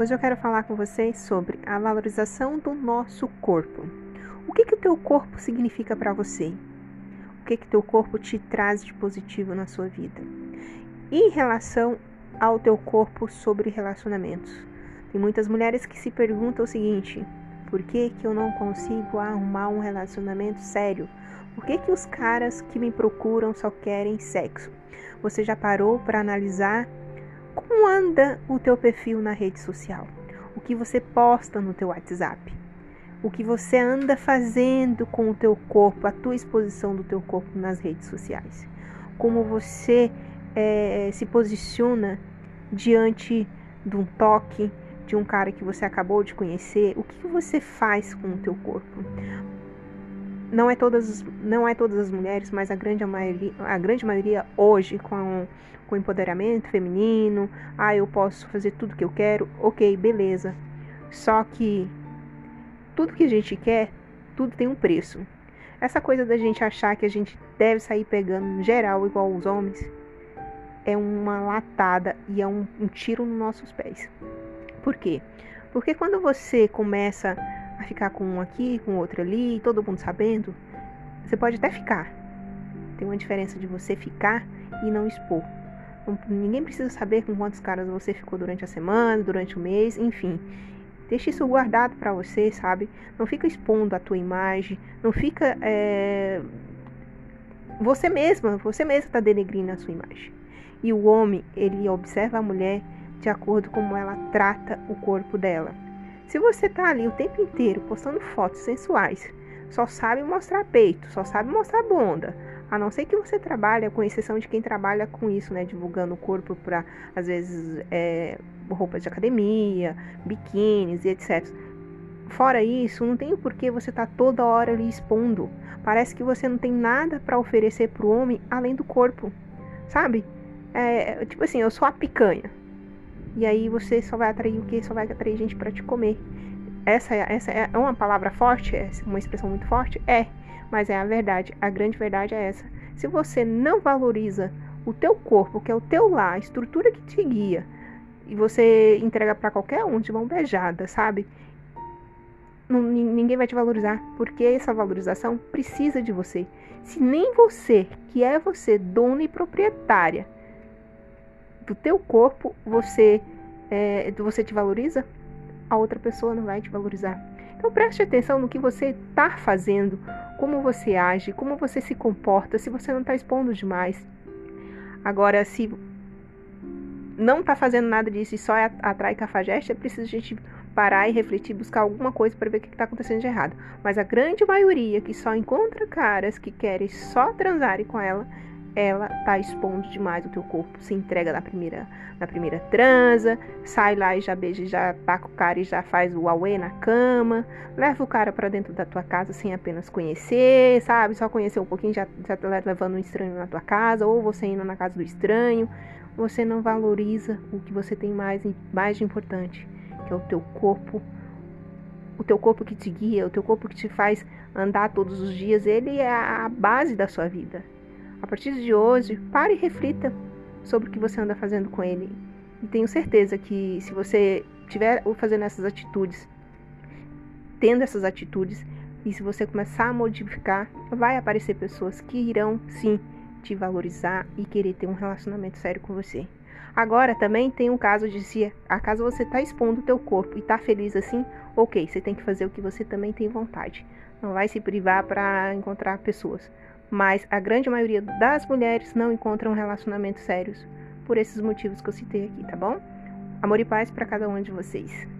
Hoje eu quero falar com vocês sobre a valorização do nosso corpo. O que que o teu corpo significa para você? O que que teu corpo te traz de positivo na sua vida? Em relação ao teu corpo sobre relacionamentos. Tem muitas mulheres que se perguntam o seguinte: por que que eu não consigo arrumar um relacionamento sério? Por que que os caras que me procuram só querem sexo? Você já parou para analisar como anda o teu perfil na rede social? O que você posta no teu WhatsApp? O que você anda fazendo com o teu corpo, a tua exposição do teu corpo nas redes sociais? Como você é, se posiciona diante de um toque de um cara que você acabou de conhecer? O que você faz com o teu corpo? Não é todas não é todas as mulheres, mas a grande maioria, a grande maioria hoje com com empoderamento feminino, ah, eu posso fazer tudo que eu quero. OK, beleza. Só que tudo que a gente quer, tudo tem um preço. Essa coisa da gente achar que a gente deve sair pegando geral igual os homens é uma latada e é um, um tiro nos nossos pés. Por quê? Porque quando você começa a ficar com um aqui, com outro ali, todo mundo sabendo, você pode até ficar. Tem uma diferença de você ficar e não expor. Ninguém precisa saber com quantos caras você ficou durante a semana, durante o mês, enfim. Deixa isso guardado para você, sabe? Não fica expondo a tua imagem, não fica. É... Você mesma, você mesma está denegrindo a sua imagem. E o homem, ele observa a mulher de acordo com como ela trata o corpo dela. Se você tá ali o tempo inteiro postando fotos sensuais, só sabe mostrar peito, só sabe mostrar bunda, a não ser que você trabalhe, com exceção de quem trabalha com isso, né, divulgando o corpo para às vezes é, roupas de academia, biquínis e etc. Fora isso, não tem por que você tá toda hora ali expondo. Parece que você não tem nada para oferecer pro homem além do corpo, sabe? É, tipo assim, eu sou a picanha. E aí você só vai atrair o que? Só vai atrair gente para te comer. Essa, essa é uma palavra forte? É uma expressão muito forte? É, mas é a verdade. A grande verdade é essa. Se você não valoriza o teu corpo, que é o teu lar, a estrutura que te guia, e você entrega para qualquer um de mão beijada, sabe? Ninguém vai te valorizar, porque essa valorização precisa de você. Se nem você, que é você, dona e proprietária, do teu corpo você é, você te valoriza, a outra pessoa não vai te valorizar. Então preste atenção no que você está fazendo, como você age, como você se comporta, se você não está expondo demais. Agora, se não está fazendo nada disso e só é atrai cafajeste, é preciso a gente parar e refletir, buscar alguma coisa para ver o que está acontecendo de errado. Mas a grande maioria que só encontra caras que querem só transarem com ela ela tá expondo demais o teu corpo, se entrega na primeira, na primeira transa, sai lá e já beija, já com o cara e já faz o auê na cama, leva o cara para dentro da tua casa sem apenas conhecer, sabe? Só conhecer um pouquinho já, já tá levando um estranho na tua casa, ou você indo na casa do estranho. Você não valoriza o que você tem mais, mais de importante, que é o teu corpo. O teu corpo que te guia, o teu corpo que te faz andar todos os dias, ele é a base da sua vida. A partir de hoje, pare e reflita sobre o que você anda fazendo com ele. E tenho certeza que se você estiver fazendo essas atitudes, tendo essas atitudes, e se você começar a modificar, vai aparecer pessoas que irão sim te valorizar e querer ter um relacionamento sério com você. Agora também tem um caso de se acaso você está expondo o teu corpo e está feliz assim, ok, você tem que fazer o que você também tem vontade. Não vai se privar para encontrar pessoas mas a grande maioria das mulheres não encontram relacionamentos sérios por esses motivos que eu citei aqui, tá bom? Amor e paz para cada um de vocês.